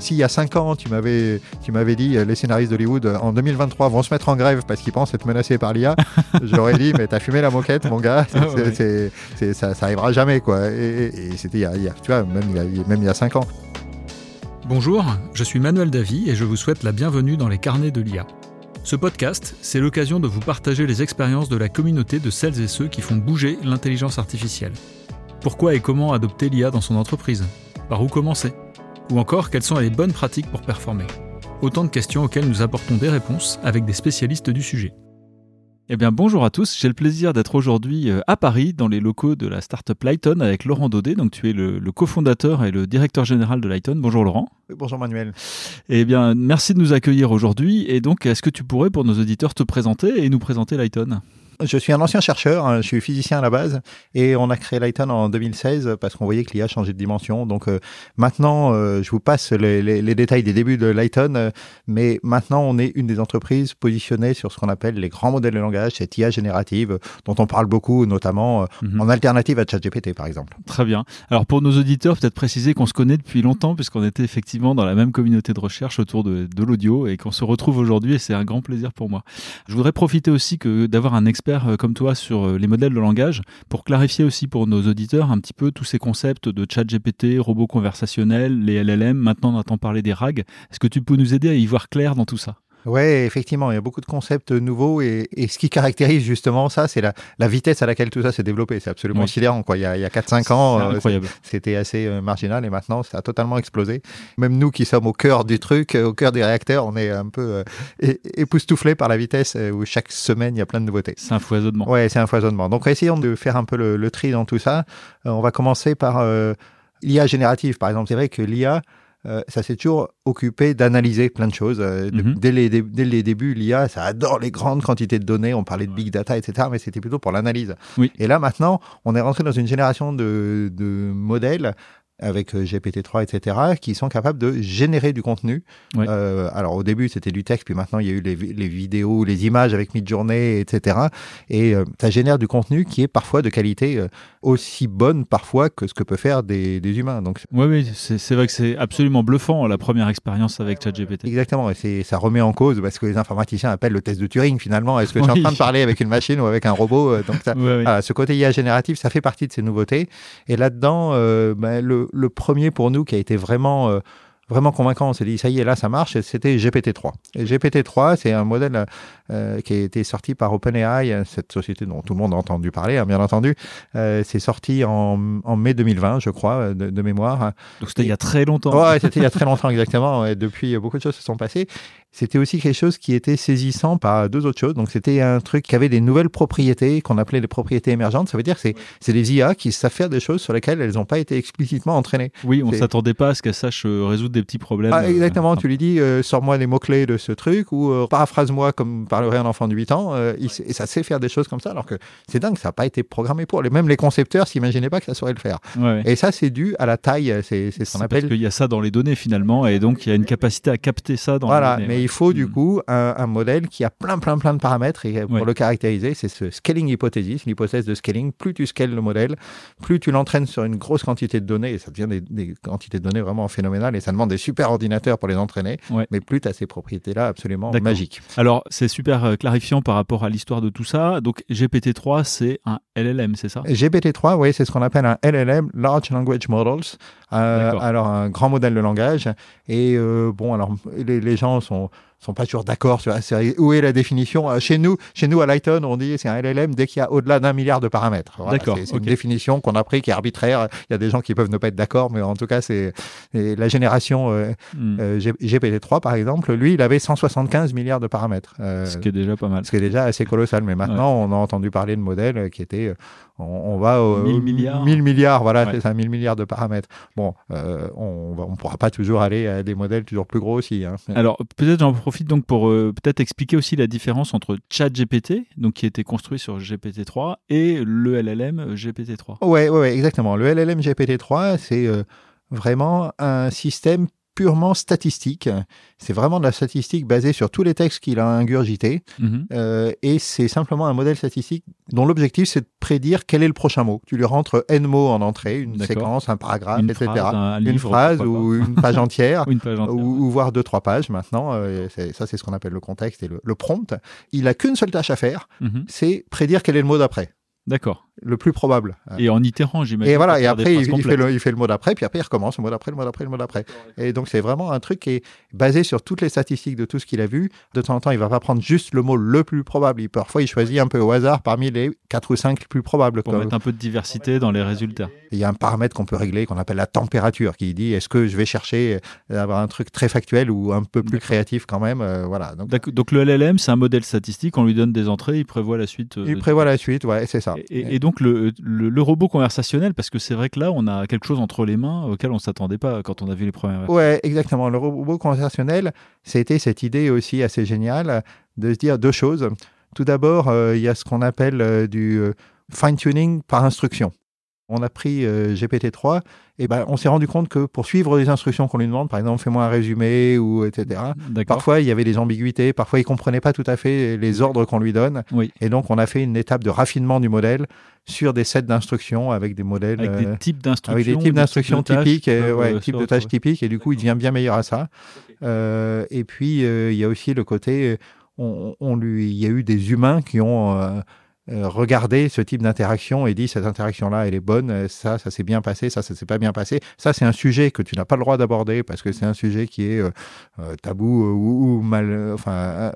S'il y a 5 ans, tu m'avais, tu m'avais dit les scénaristes d'Hollywood en 2023 vont se mettre en grève parce qu'ils pensent être menacés par l'IA, j'aurais dit mais t'as fumé la moquette, mon gars, ah ça, ça arrivera jamais quoi. Et, c'était il, y a, tu vois, même il y a, même il y a 5 ans. Bonjour, je suis Manuel Davy et je vous souhaite la bienvenue dans les carnets de l'IA. Ce podcast, c'est l'occasion de vous partager les expériences de la communauté de celles et ceux qui font bouger l'intelligence artificielle. Pourquoi et comment adopter l'IA dans son entreprise? Par où commencer? Ou encore, quelles sont les bonnes pratiques pour performer Autant de questions auxquelles nous apportons des réponses avec des spécialistes du sujet. Eh bien, bonjour à tous. J'ai le plaisir d'être aujourd'hui euh, à Paris, dans les locaux de la startup Lighton, avec Laurent Daudet. Donc, tu es le, cofondateur et le directeur général de Lighton. Bonjour Laurent. Bonjour Manuel. Eh bien, merci de nous accueillir aujourd'hui. Et donc, est-ce que tu pourrais, pour nos auditeurs, te présenter et nous présenter Lighton? Je suis un ancien chercheur, hein, je suis physicien à la base, et on a créé Lighton en 2016 parce qu'on voyait que l'IA changeait de dimension. Donc euh, maintenant, euh, je vous passe les, détails des débuts de Lighton, euh, mais maintenant on est une des entreprises positionnées sur ce qu'on appelle les grands modèles de langage, cette IA générative dont on parle beaucoup, notamment mhm. en alternative à ChatGPT par exemple. Très bien. Alors pour nos auditeurs, peut-être préciser qu'on se connaît depuis longtemps puisqu'on était effectivement dans la même communauté de recherche autour de, de l'audio et qu'on se retrouve aujourd'hui et c'est un grand plaisir pour moi. Je voudrais profiter aussi que d'avoir un expert euh, comme toi sur euh, les modèles de langage pour clarifier aussi pour nos auditeurs un petit peu tous ces concepts de chat GPT, robots conversationnels, les LLM. Maintenant, on entend parler des RAG. Est-ce que tu peux nous aider à y voir clair dans tout ça? Oui, effectivement, il y a beaucoup de concepts nouveaux et, ce qui caractérise justement ça, c'est la, vitesse à laquelle tout ça s'est développé. C'est absolument sidérant. Quoi. Il y a, a 4-5 ans, euh, c'était assez euh, marginal et maintenant, ça a totalement explosé. Même nous qui sommes au cœur du truc, au cœur des réacteurs, on est un peu euh, époustouflés par la vitesse où chaque semaine, il y a plein de nouveautés. C'est un foisonnement. Oui, c'est un foisonnement. Donc, essayons de faire un peu le, le tri dans tout ça. on va commencer par l'IA générative, par exemple. C'est vrai que l'IA, euh, ça s'est toujours occupé d'analyser plein de choses. Euh, mhm. dès, les, dès, les, débuts, l'IA, ça adore les grandes quantités de données. On parlait de big data, etc. Mais c'était plutôt pour l'analyse. Et là, maintenant, on est rentré dans une génération de, de modèles avec euh, GPT-3, etc., qui sont capables de générer du contenu. Euh, alors au début c'était du texte, puis maintenant il y a eu les, les vidéos, les images avec Midjourney, etc. Et euh, ça génère du contenu qui est parfois de qualité euh, aussi bonne parfois que ce que peut faire des, des humains. Donc oui, oui, c'est vrai que c'est absolument bluffant la première expérience avec ChatGPT. Exactement, et ça remet en cause parce que les informaticiens appellent le test de Turing finalement. Est-ce que je suis en train de parler avec une machine ou avec un robot Donc ça, ce côté IA génératif, ça fait partie de ces nouveautés. Et là-dedans, ben, le, le premier pour nous qui a été vraiment euh, vraiment convaincant. On s'est dit, ça y est, là, ça marche. C'était GPT-3. Et GPT-3, c'est un modèle euh, qui a été sorti par OpenAI, cette société dont tout le monde a entendu parler, hein, bien entendu. Euh, c'est sorti en, en, mai 2020, je crois, de, mémoire. Donc c'était il y a très longtemps. Ouais, c'était il y a très longtemps, exactement. Et depuis, beaucoup de choses se sont passées c'était aussi quelque chose qui était saisissant par deux autres choses. Donc, c'était un truc qui avait des nouvelles propriétés qu'on appelait les propriétés émergentes. Ça veut dire que c'est des IA qui savent faire des choses sur lesquelles elles n'ont pas été explicitement entraînées. Oui, on s'attendait pas à ce qu'elles sachent euh, résoudre des petits problèmes. Ah, exactement. Euh, tu lui dis, euh, sors-moi les mots-clés de ce truc ou paraphrase-moi comme parlerait un enfant de 8 ans. et ça sait faire des choses comme ça, alors que c'est dingue, ça n'a pas été programmé pour. Même les concepteurs s'imaginaient pas que ça saurait le faire. Et ça, c'est dû à la taille. C'est ce qu'on appelle. Parce qu'il y a ça dans les données finalement, et donc il y a une capacité à capter ça dans voilà, les données. Mais il faut du mm. coup un, modèle qui a plein, plein, plein de paramètres. Et pour le caractériser, c'est ce scaling hypothesis, l'hypothèse de scaling. Plus tu scales le modèle, plus tu l'entraînes sur une grosse quantité de données, et ça devient des, quantités de données vraiment phénoménales, et ça demande des super ordinateurs pour les entraîner. Mais plus tu as ces propriétés-là absolument magiques. Alors, c'est super euh, clarifiant par rapport à l'histoire de tout ça. Donc, GPT-3, c'est un LLM, c'est ça? GPT-3, oui, c'est ce qu'on appelle un LLM, Large Language Models. Euh, alors, un grand modèle de langage. Et euh, bon, alors, les gens sont sont pas toujours d'accord sur où est la définition? Euh, chez nous, chez nous à Lighton, on dit c'est un LLM dès qu'il y a au-delà d'un milliard de paramètres. d'accord. C'est une définition qu'on a pris qui est arbitraire. Il y a des gens qui peuvent ne pas être d'accord, mais en tout cas, c'est la génération euh, hmm. euh, GPT-3 par exemple. Lui, il avait 175 milliards de paramètres. ce qui est déjà pas mal. Ce qui est déjà assez colossal. Mais maintenant, on a entendu parler de modèles qui étaient on, va aux 1000 milliards. 1000 milliards, voilà, c'est ça, 1000 milliards de paramètres. Bon, on ne pourra pas toujours aller à des modèles toujours plus gros aussi. Hein. Alors, peut-être j'en profite donc pour euh, peut-être expliquer aussi la différence entre ChatGPT, donc qui a été construit sur GPT-3, et le LLM GPT-3. Ouais, ouais, exactement. Le LLM GPT-3, c'est euh, vraiment un système purement statistique. C'est vraiment de la statistique basée sur tous les textes qu'il a ingurgités. Mhm. Euh, et c'est simplement un modèle statistique dont l'objectif, c'est de prédire quel est le prochain mot. Tu lui rentres N mots en entrée, une séquence, un paragraphe, Une etc. phrase, un une phrase ou une page entière. Ou une page entière. Ou, ou voire deux, trois pages maintenant. Euh, ça, c'est ce qu'on appelle le contexte et le, le prompt. Il a qu'une seule tâche à faire, Mhm. c'est prédire quel est le mot d'après, D'accord. le plus probable. Et en itérant, j'imagine. Et voilà, et après, il, fait le, il fait le mot d'après, puis après, il recommence le mot d'après, le mot d'après, le mot d'après. Et donc, c'est vraiment un truc qui est basé sur toutes les statistiques de tout ce qu'il a vu. De temps en temps, il va pas prendre juste le mot le plus probable. Il, parfois, il choisit un peu au hasard parmi les quatre ou cinq plus probables. Pour Comme- mettre un peu de diversité dans les résultats. Il y a un paramètre qu'on peut régler qu'on appelle la température, qui dit est-ce que je vais chercher d'avoir un truc très factuel ou un peu plus créatif quand même. euh, voilà. Donc, le LLM, c'est un modèle statistique, on lui donne des entrées, il prévoit la suite. euh, il prévoit la suite, ouais, c'est ça. Et, et- et donc le, le- le robot conversationnel, parce que c'est vrai que là, on a quelque chose entre les mains auquel on ne s'attendait pas quand on a vu les premières. Ouais, exactement. Le robot conversationnel, c'était cette idée aussi assez géniale de se dire deux choses. Tout d'abord, euh, il y a ce qu'on appelle euh, du euh, fine-tuning par instruction. On a pris euh, GPT-3 et ben, on s'est rendu compte que pour suivre les instructions qu'on lui demande, par exemple, fais-moi un résumé ou etc. Parfois, il y avait des ambiguïtés. Parfois, il comprenait pas tout à fait les ordres qu'on lui donne. Oui. Et donc, on a fait une étape de raffinement du modèle sur des sets d'instructions avec des modèles Avec euh, des types d'instructions. avec des types d'instructions typiques, et, ouais, euh, types de tâches typiques, et du coup, il devient bien meilleur à ça. Euh, et puis, euh, il y a aussi le côté, euh, on, on lui, il y a eu des humains qui ont euh, regardé ce type d'interaction et dit cette interaction-là, elle est bonne, euh, ça, ça s'est bien passé, ça, ça s'est pas bien passé. Ça, c'est un sujet que tu n'as pas le droit d'aborder parce que c'est un sujet qui est euh, tabou ou, ou mal, enfin,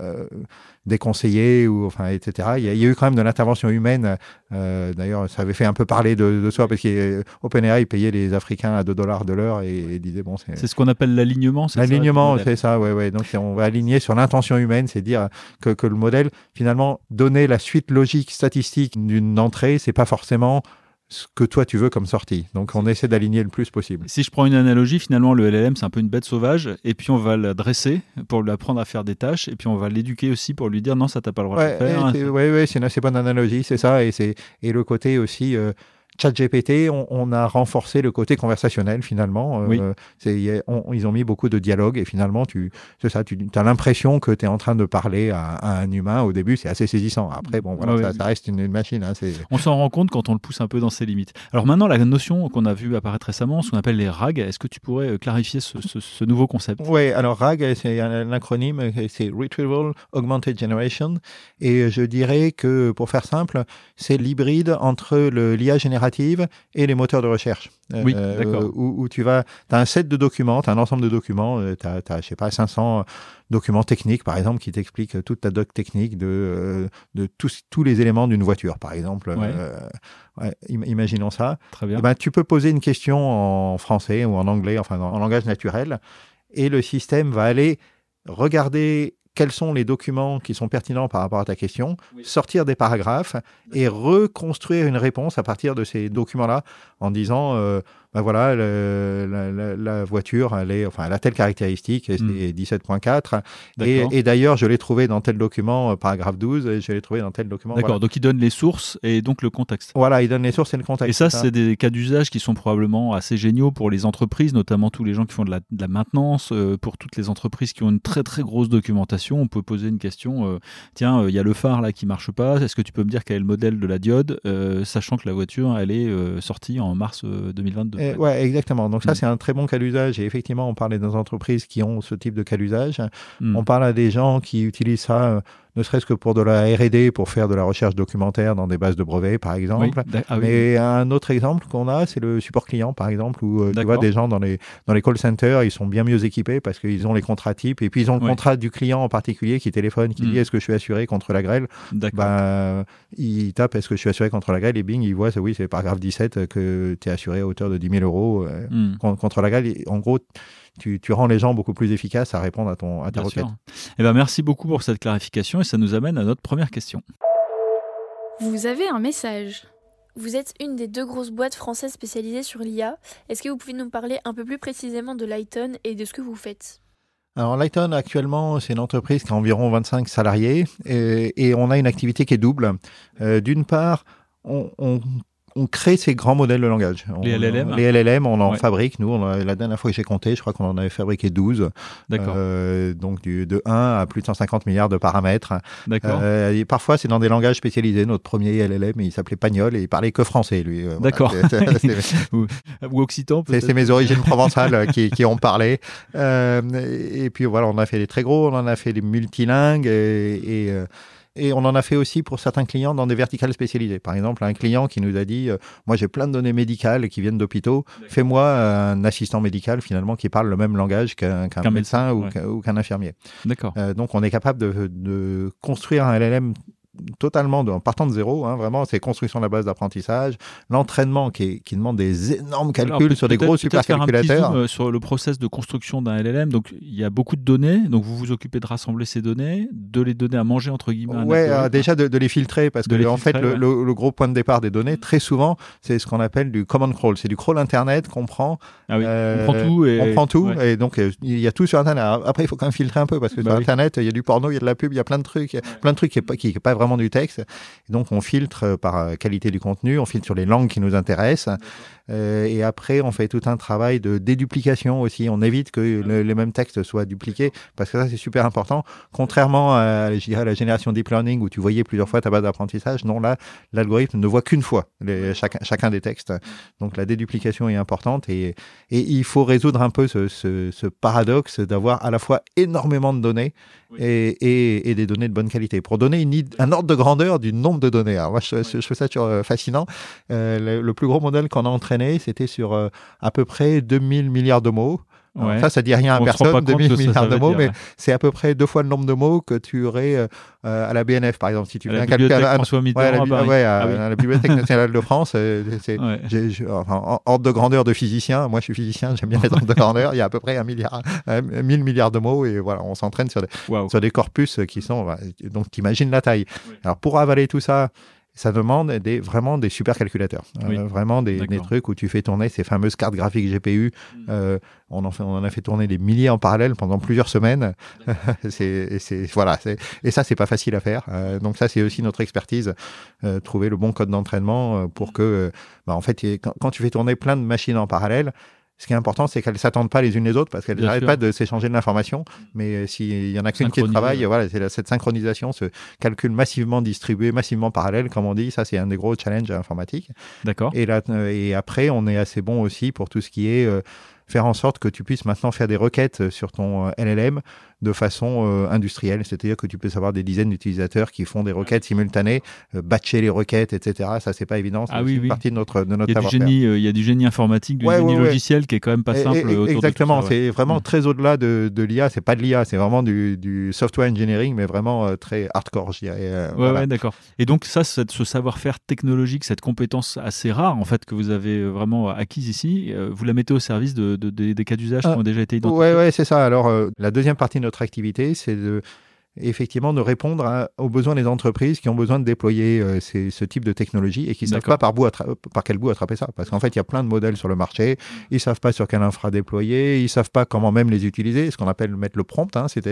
déconseillé ou enfin, etc. Il y, a, il y a eu quand même de l'intervention humaine. Euh, D'ailleurs, ça avait fait un peu parler de, de soi parce qu'OpenAI payait les Africains à 2 dollars de l'heure et, et disait bon, c'est C'est ce qu'on appelle l'alignement. c'est ça, L'alignement, c'est ça, ouais, ouais. Donc, on va aligner sur l'intention humaine, c'est dire que, que le modèle, finalement, donner la suite logique statistique d'une entrée, c'est pas forcément ce que toi tu veux comme sortie. Donc, on essaie d'aligner le plus possible. Si je prends une analogie, finalement, le LLM, c'est un peu une bête sauvage, et puis on va la dresser pour lui apprendre à faire des tâches, et puis on va l'éduquer aussi pour lui dire non, ça t'as pas le droit Ouais, de faire. et c'est- ouais, ouais, c'est une assez bonne analogie, c'est ça. Et, c'est, et le côté aussi. euh, ChatGPT, on, on a renforcé le côté conversationnel finalement. Euh, Oui. c'est, y a- on- ils ont mis beaucoup de dialogue et finalement, tu, c'est ça, tu as l'impression que tu es en train de parler à, à un humain. Au début, c'est assez saisissant. Après, bon, voilà, Ouais, ça, reste une, une machine. Hein, c'est, On s'en rend compte quand on le pousse un peu dans ses limites. Alors maintenant, la notion qu'on a vue apparaître récemment, ce qu'on appelle les RAG, est-ce que tu pourrais euh, clarifier ce, ce- ce nouveau concept? Oui, alors RAG, c'est un, un acronyme, c'est Retrieval Augmented Generation. Et je dirais que, pour faire simple, c'est l'hybride entre le- l'IA générative et les moteurs de recherche. Oui, d'accord. Où, où tu vas, as un set de documents, tu as un ensemble de documents, tu as, je sais pas, 500 documents techniques, par exemple, qui t'expliquent toute ta doc technique de, euh, de tous, tous les éléments d'une voiture, par exemple. Ouais. Euh, ouais, im- imaginons ça. Très bien. Eh ben, tu peux poser une question en français ou en anglais, enfin en langage naturel, et le système va aller regarder quels sont les documents qui sont pertinents par rapport à ta question, Oui. sortir des paragraphes et reconstruire une réponse à partir de ces documents-là en disant, euh, ben voilà, le- la, voiture, elle, est, enfin, elle a telle caractéristique, et c'est Mm. 17.4. Et, et d'ailleurs, je l'ai trouvé dans tel document, euh, paragraphe 12, et je l'ai trouvé dans tel document. D'accord, Voilà. donc il donne les sources et donc le contexte. Voilà, il donne les sources et le contexte. Et ça, c'est c'est des cas d'usage qui sont probablement assez géniaux pour les entreprises, notamment tous les gens qui font de la, de la maintenance. euh, pour toutes les entreprises qui ont une très très grosse documentation, on peut poser une question. euh, Tiens, euh, il y a le phare là qui marche pas. Est-ce que tu peux me dire quel est le modèle de la diode, sachant que la voiture, elle est sortie en mars euh, 2022. Eh, ouais, exactement. Donc ça, Mm. c'est un très bon cas d'usage. Et effectivement, on parlait des entreprises qui ont ce type de cas d'usage. Mm. On parle à des gens qui utilisent ça, euh, ne serait-ce que pour de la R&D, pour faire de la recherche documentaire dans des bases de brevets, par exemple. ah oui, Mais un autre exemple qu'on a, c'est le support client, par exemple, où euh, tu vois des gens dans les, dans les call centers, ils sont bien mieux équipés parce qu'ils ont les contrats types et puis ils ont le Oui. contrat du client en particulier qui téléphone, qui Mm. dit est-ce que je suis assuré contre la grêle? Ben, il tape est-ce que je suis assuré contre la grêle? Et bing, il voit, c'est- oui, c'est paragraphe 17 que tu es assuré à hauteur de 10 000 euros euh, Mm. con- contre la grêle. En gros, tu, tu rends les gens beaucoup plus efficaces à répondre à, ton, à ta Bien requête. sûr. Eh ben, merci beaucoup pour cette clarification et ça nous amène à notre première question. Vous avez un message. Vous êtes une des deux grosses boîtes françaises spécialisées sur l'IA. Est-ce que vous pouvez nous parler un peu plus précisément de Lighton et de ce que vous faites? Alors, Lighton, actuellement, c'est une entreprise qui a environ 25 salariés et, et on a une activité qui est double. Euh, D'une part, on, on- on crée ces grands modèles de langage. les LLM Les LLM, on en fabrique. Nous, on la dernière fois que j'ai compté, je crois qu'on en avait fabriqué 12. D'accord. Euh, donc du, de 1 à plus de 150 milliards de paramètres. D'accord. Euh, parfois, c'est dans des langages spécialisés. Notre premier LLM, il s'appelait Pagnol et il parlait que français, lui. Euh, D'accord. ou, ou, occitan, peut-être. C'est mes origines provençales qui, qui, ont parlé. Euh, et puis voilà, on a fait des très gros, on en a fait des multilingues et, et euh, et on en a fait aussi pour certains clients dans des verticales spécialisées. Par exemple, un client qui nous a dit euh, Moi, j'ai plein de données médicales qui viennent d'hôpitaux. Fais-moi un assistant médical, finalement, qui parle le même langage qu'un médecin, ou qu'un infirmier. D'accord. Euh, donc, on est capable de, de, construire un LLM totalement de, en partant de zéro. Hein, vraiment, c'est construction de la base d'apprentissage, l'entraînement qui, qui, demande des énormes calculs sur des gros supercalculateurs. Euh, sur le process de construction d'un LLM. Donc, il y a beaucoup de données. Donc, vous vous occupez de rassembler ces données, de les donner à manger entre guillemets. Ouais, euh, déjà de, de, les filtrer parce que en fait, le, le, gros point de départ des données, très souvent, c'est ce qu'on appelle du command crawl. C'est du crawl internet qu'on prend. Ah oui. on prend tout et on prend tout et donc il y a tout sur internet. Après, il faut quand même filtrer un peu parce que bah sur internet, il y a du porno, il y a de la pub, il y a plein de trucs, plein de trucs qui est pas, qui est pas vraiment du texte. Donc on filtre par euh, qualité du contenu, on filtre sur les langues qui nous intéressent. Euh, et après, on fait tout un travail de déduplication aussi. On évite que les mêmes textes soient dupliqués parce que ça, c'est super important. Contrairement à, je dirais, la génération deep learning où tu voyais plusieurs fois ta base d'apprentissage, non, là, l'algorithme ne voit qu'une fois les, chacun, chacun des textes. Donc la déduplication est importante et, et il faut résoudre un peu ce, ce, ce paradoxe d'avoir à la fois énormément de données et, et, et, des données de bonne qualité. Pour donner une, un ordre de grandeur du nombre de données. Alors moi, je, je, je trouve ça euh, fascinant. Euh, le, le, plus gros modèle qu'on a entraîné, c'était sur euh, à peu près 2000 milliards de mots. Ouais. Ça, ça dit rien à On personne, 2000 milliards ça, de mots, dire, mais ouais. c'est à peu près deux fois le nombre de mots que tu aurais euh, à la BNF, par exemple. Si tu à la un calcul bibliothèque à, François ouais, Mitterrand à la, à Paris. ouais, à, Ah oui. à la Bibliothèque nationale de France, euh, c'est enfin, en ordre de grandeur de physicien. Moi, je suis physicien, j'aime bien les ordres de grandeur. Il y a à peu près un milliard, un, 1000 milliards de mots et voilà, on s'entraîne sur des, sur des corpus qui sont. bah, Donc, t'imagines la taille. Alors, pour avaler tout ça, ça demande des, vraiment des supercalculateurs. Euh, Oui. vraiment des, des trucs où tu fais tourner ces fameuses cartes graphiques GPU. Euh, on, en fait, on en a fait tourner des milliers en parallèle pendant plusieurs semaines. c'est, voilà, et ça, c'est pas facile à faire. Euh, donc, ça, c'est aussi notre expertise. euh, trouver le bon code d'entraînement euh, pour que, euh, bah, en fait, quand tu fais tourner plein de machines en parallèle, ce qui est important, c'est qu'elles s'attendent pas les unes les autres parce qu'elles n'arrêtent pas de s'échanger de l'information. Mais euh, s'il y en a qu'une qui travaille, voilà, c'est cette synchronisation, ce calcul massivement distribué, massivement parallèle, comme on dit, ça c'est un des gros challenges informatiques. D'accord. Et, là, euh, et après, on est assez bon aussi pour tout ce qui est euh, faire en sorte que tu puisses maintenant faire des requêtes sur ton LLM de façon euh, industrielle, c'est-à-dire que tu peux avoir des dizaines d'utilisateurs qui font des requêtes simultanées, euh, batcher les requêtes, etc. Ça, c'est pas évident. C'est Ah oui, une oui. partie de notre, de notre Il y a du génie, euh, il y a du génie informatique, du Ouais, génie ouais, ouais. logiciel qui est quand même pas simple et- autour exactement, c'est vraiment Mm. très au-delà de, de l'IA. C'est pas de l'IA, c'est vraiment du, du software engineering, mais vraiment très hardcore, je dirais. Ouais, voilà. ouais, d'accord. Et donc ça, ce savoir-faire technologique, cette compétence assez rare en fait que vous avez vraiment acquise ici, vous la mettez au service de, de- de- des cas d'usage qui Ah, ont déjà été identifiés? Ouais, ouais, c'est ça. Alors, la deuxième partie de notre activité, c'est de effectivement de répondre à- aux besoins des entreprises qui ont besoin de déployer euh, ces- ce type de technologie et qui ne savent pas par, bout attra- par quel bout attraper ça. Parce qu'en fait, il y a plein de modèles sur le marché, ils savent pas sur quel infra déployer, ils savent pas comment même les utiliser, ce qu'on appelle mettre le prompt, hein, c'est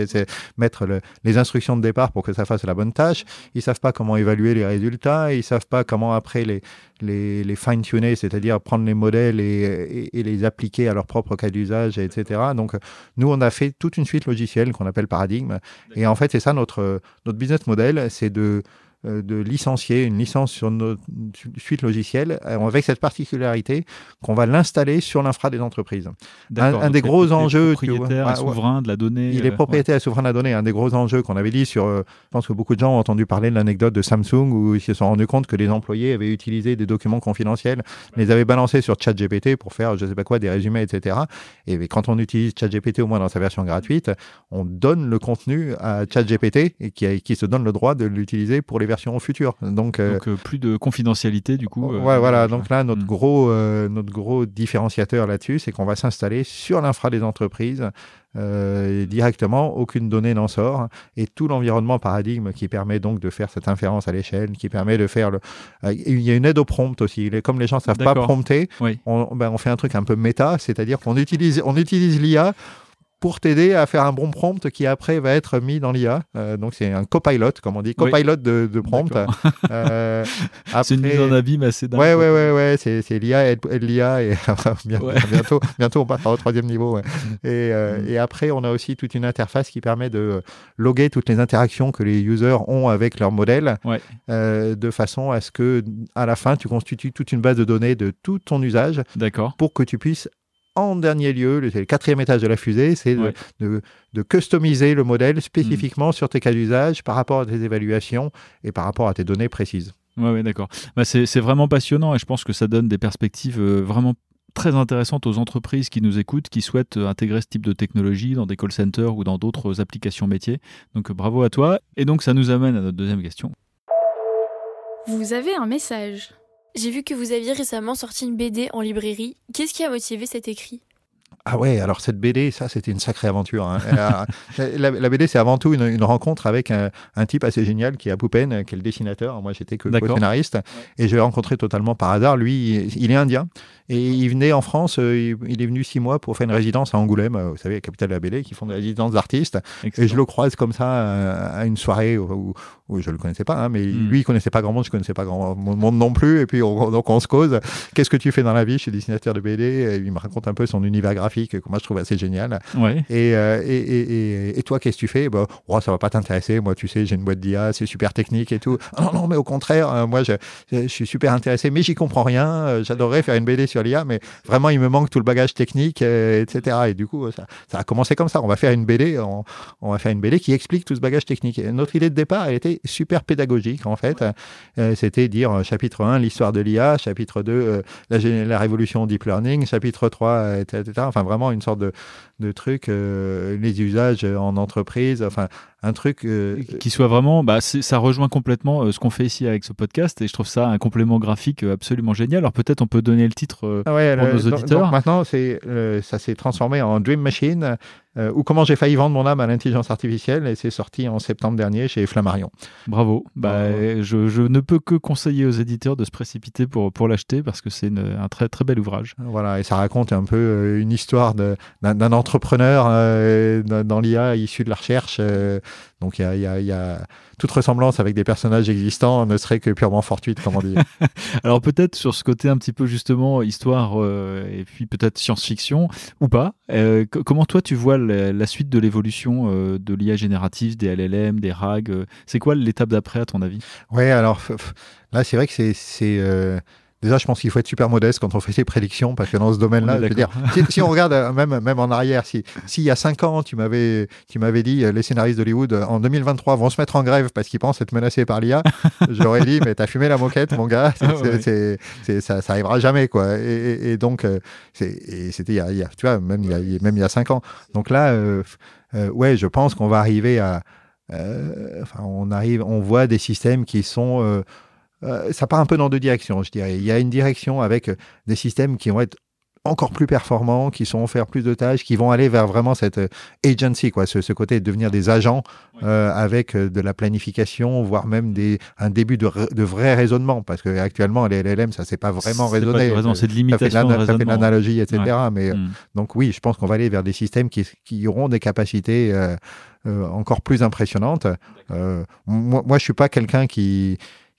mettre le- les instructions de départ pour que ça fasse la bonne tâche, ils savent pas comment évaluer les résultats, ils savent pas comment après les, les, les fine-tuner, c'est-à-dire prendre les modèles et, et- et les appliquer à leur propre cas d'usage, etc. Donc, nous, on a fait toute une suite logicielle qu'on appelle Paradigme. Et en fait, c'est ça notre, notre business model, c'est de de licencier une licence sur notre suite logicielle euh, avec cette particularité qu'on va l'installer sur l'infra des entreprises. Un des gros enjeux, vois. propriétaire Ouais, ouais. souverain de la donnée. Il est euh, propriétaire et souverain de la donnée. Un des gros enjeux qu'on avait dit sur, euh, je pense que beaucoup de gens ont entendu parler de l'anecdote de Samsung où ils se sont rendus compte que les employés avaient utilisé des documents confidentiels, les avaient balancés sur ChatGPT pour faire, je sais pas quoi, des résumés, etc. Et quand on utilise ChatGPT au moins dans sa version gratuite, on donne le contenu à ChatGPT et qui, qui se donne le droit de l'utiliser pour les versions futures. Donc, euh, Donc euh, plus de confidentialité du coup. euh, Ouais, voilà. Donc là, notre Mm. gros, notre gros différenciateur là-dessus, c'est qu'on va s'installer sur l'infra des entreprises euh, directement. Aucune donnée n'en sort et tout l'environnement paradigme qui permet donc de faire cette inférence à l'échelle, qui permet de faire le. il y a une aide au prompt aussi. Comme les gens savent pas prompter, Oui. on, ben, on fait un truc un peu méta, c'est-à-dire qu'on utilise, on utilise l'IA pour t'aider à faire un bon prompt qui après va être mis dans l'IA. Euh, donc c'est un copilot, comme on dit, copilot de, de, prompt. Euh, c'est une mise en abîme assez dingue. Ouais, ouais, ouais, ouais, c'est l'IA et, l'IA et bientôt, bientôt on passera au troisième niveau. Et, euh, mm. et, après on a aussi toute une interface qui permet de loguer toutes les interactions que les users ont avec leur modèle, de façon à ce que à la fin tu constitues toute une base de données de tout ton usage, pour que tu puisses en dernier lieu, le, le quatrième étage de la fusée, c'est de, de, customiser le modèle spécifiquement mm. sur tes cas d'usage par rapport à tes évaluations et par rapport à tes données précises. Oui, ouais, d'accord. Bah, c'est vraiment passionnant et je pense que ça donne des perspectives euh, vraiment très intéressantes aux entreprises qui nous écoutent, qui souhaitent euh, intégrer ce type de technologie dans des call centers ou dans d'autres applications métiers. Donc bravo à toi. Et donc ça nous amène à notre deuxième question. Vous avez un message. J'ai vu que vous aviez récemment sorti une BD en librairie. Qu'est-ce qui a motivé cet écrit? Ah ouais, alors cette BD, ça c'était une sacrée aventure. Hein. la, BD, c'est avant tout une, rencontre avec un, type assez génial qui est à Poupen, qui est le dessinateur. Moi, j'étais que scénariste. Et je l'ai rencontré totalement par hasard. Lui, il est indien. Et il venait en France, euh, il, est venu six mois pour faire une résidence à Angoulême, euh, vous savez, la capitale de la BD, qui font des résidences d'artistes. Et je le croise comme ça euh, à une soirée où, où je le connaissais pas, hein, mais hmm. lui, il connaissait pas grand monde, je connaissais pas grand monde non plus. Et puis, donc, on se cause. Qu'est-ce que tu fais dans la vie Je suis dessinateur de BD. Et il me raconte un peu son univers graphique, que moi, je trouve assez génial. Ouais. Et, et, et, toi, qu'est-ce que tu fais? Bah, oh, Ça va pas t'intéresser. Moi, tu sais, j'ai une boîte d'IA, c'est super technique et tout. non, non, mais au contraire, moi, je, je, suis super intéressé, mais j'y comprends rien. J'adorerais faire une BD sur l'IA, mais vraiment, il me manque tout le bagage technique, euh, etc. Et du coup, ça, a commencé comme ça. On va faire une BD, on, va faire une BD qui explique tout ce bagage technique. notre idée de départ, elle était super pédagogique, en fait. Euh, c'était dire euh, chapitre 1, l'histoire de l'IA, chapitre 2, la, la, révolution deep learning, chapitre 3, etc. Enfin, vraiment une sorte de, de truc, les usages en entreprise, enfin, un truc qui soit vraiment, bah, ça rejoint complètement ce qu'on fait ici avec ce podcast et je trouve ça un complément graphique absolument génial. Alors peut-être on peut donner le titre ah pour nos auditeurs. maintenant, ça s'est transformé en Dream Machine. Euh, ou comment j'ai failli vendre mon âme à l'intelligence artificielle et c'est sorti en septembre dernier chez Flammarion. Bravo. Bah, je, je, ne peux que conseiller aux éditeurs de se précipiter pour, pour l'acheter parce que c'est un très très bel ouvrage. Voilà, et ça raconte un peu euh, une histoire d'un entrepreneur euh, dans l'IA issu de la recherche. Donc il y a, y, a, y a, toute ressemblance avec des personnages existants ne serait que purement fortuite, comme on dit. Alors peut-être sur ce côté un petit peu justement histoire et puis peut-être science-fiction ou pas. comment toi tu vois la, suite de l'évolution euh, de l'IA générative, des LLM, des RAG euh, C'est quoi l'étape d'après, à ton avis? Ouais, alors là, c'est vrai que c'est. Euh, déjà, je pense qu'il faut être super modeste quand on fait ses prédictions, parce que dans ce domaine-là, je veux dire, si, on regarde même, même en arrière, si, si il y a cinq ans, tu m'avais, tu m'avais dit, les scénaristes d'Hollywood, en 2023, vont se mettre en grève parce qu'ils pensent être menacés par l'IA, j'aurais dit, mais t'as fumé la moquette, mon gars, c'est, ça, ça arrivera jamais, quoi. Et, donc, c'était il, y a, tu vois, même il y a, même il y a cinq ans. Donc là, euh, euh, ouais, je pense qu'on va arriver à, euh, enfin, on arrive, on voit des systèmes qui sont ça part un peu dans deux directions, je dirais. Il y a une direction avec des systèmes qui vont être encore plus performants, qui sont faire plus de tâches, qui vont aller vers vraiment cette euh, agency, quoi, ce, côté de devenir des agents euh, avec euh, de la planification, voire même des, un début de, de vrai raisonnement, parce que actuellement les LLM, ça c'est pas vraiment raisonné. C'est de l'imitation, ça fait l'analogie, etc. Mais hmm. donc oui, je pense qu'on va aller vers des systèmes qui, qui auront des capacités encore plus impressionnantes. moi, moi, je suis pas quelqu'un qui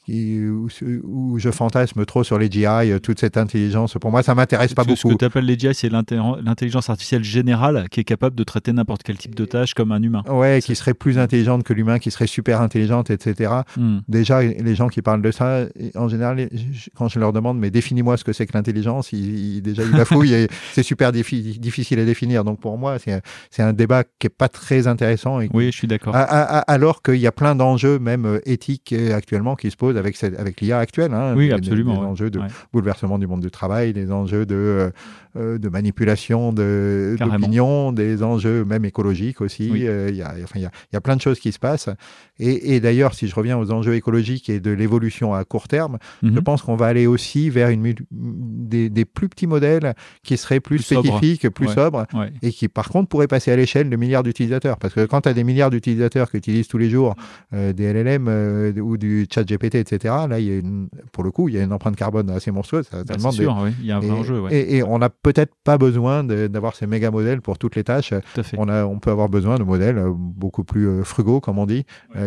où, je fantasme trop sur les GI, euh, toute cette intelligence. Pour moi, ça m'intéresse pas beaucoup. Ce que tu appelles les GI, c'est l'intelligence artificielle générale qui est capable de traiter n'importe quel type de tâche comme un humain. Ouais, qui serait plus intelligente que l'humain, qui serait super intelligente, etc. Hmm. Déjà, les gens qui parlent de ça, en général, quand je leur demande, mais définis-moi ce que c'est que l'intelligence, ils, déjà ils bafouillent et c'est super difficile à définir. Donc pour moi, c'est un débat qui est pas très intéressant. oui, je suis d'accord. Alors qu'il y a plein d'enjeux, même euh, éthiques, euh, actuellement, qui se posent avec, avec l'IA actuelle. Hein, oui, absolument. Des, enjeux de bouleversement du monde du travail, des enjeux de, euh, euh, de manipulation d'opinion, des enjeux même écologiques aussi. Euh, il y, a, enfin, y, a, y, a, plein de choses qui se passent. Et, et d'ailleurs, si je reviens aux enjeux écologiques et de l'évolution à court terme, je mhm. pense qu'on va aller aussi vers une, des, des, plus petits modèles qui seraient plus, spécifiques, plus sobres, et qui par contre pourraient passer à l'échelle de milliards d'utilisateurs. Parce que quand tu as des milliards d'utilisateurs qui utilisent tous les jours des LLM ou du chat GPT, etc., là, il y a une, pour le coup, il y a une empreinte carbone assez monstrueuse. Ça, bah, sûr, oui. il y a un vrai enjeu. Et, et, on n'a peut-être pas besoin d'avoir ces méga modèles pour toutes les tâches. On, a, on peut avoir besoin de modèles beaucoup plus frugaux, comme on dit,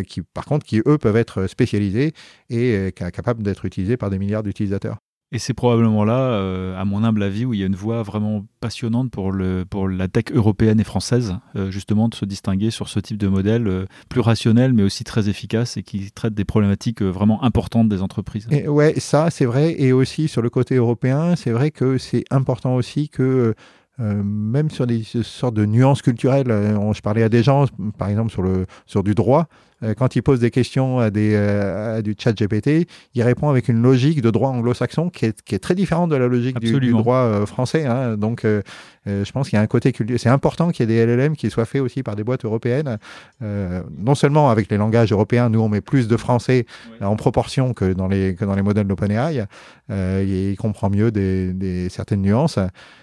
qui, par contre, qui eux peuvent être spécialisés et capables d'être utilisés par des milliards d'utilisateurs. Et c'est probablement là, euh, à mon humble avis, où il y a une voie vraiment passionnante pour, le, pour la tech européenne et française, euh, justement de se distinguer sur ce type de modèle euh, plus rationnel, mais aussi très efficace et qui traite des problématiques vraiment importantes des entreprises. Et ouais, ça c'est vrai. Et aussi sur le côté européen, c'est vrai que c'est important aussi que même sur des sortes de nuances culturelles, je parlais à des gens, par exemple sur, le, sur du droit, quand il pose des questions à, des, euh, à du chat GPT, il répond avec une logique de droit anglo-saxon qui est, qui est, très différente de la logique du, du, droit euh, français. Hein. Donc, je pense qu'il y a un côté culturel. C'est important qu'il y ait des LLM qui soient faits aussi par des boîtes européennes. non seulement avec les langages européens, nous on met plus de français en proportion que dans les, que dans les modèles d'OpenAI. il comprend mieux des, des certaines nuances,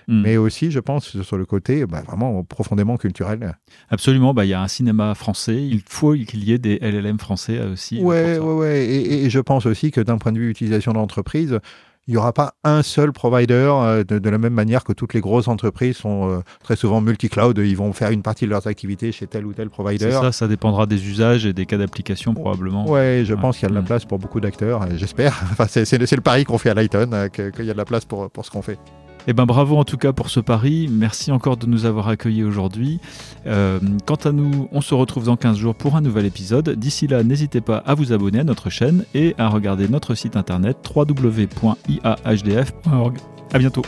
hmm. mais aussi, je pense, sur le côté bah, vraiment profondément culturel. Absolument. Bah, il y a un cinéma français. Il faut qu'il y ait des LLM français aussi. Ouais, ouais, ouais. Et, je pense aussi que d'un point de vue utilisation d'entreprise, il n'y aura pas un seul provider euh, de, la même manière que toutes les grosses entreprises sont euh, très souvent multi-cloud. Ils vont faire une partie de leurs activités chez tel ou tel provider. ça, ça dépendra des usages et des cas d'application probablement. Ouais, je pense qu'il y a de la mm. place pour beaucoup d'acteurs, j'espère. Enfin, c'est le pari qu'on fait à Lighton, euh, qu'il y a de la place pour, pour ce qu'on fait. Eh ben bravo en tout cas pour ce pari. Merci encore de nous avoir accueillis aujourd'hui. Euh, quant à nous, on se retrouve dans 15 jours pour un nouvel épisode. D'ici là, n'hésitez pas à vous abonner à notre chaîne et à regarder notre site internet www.iahdf.org. À bientôt.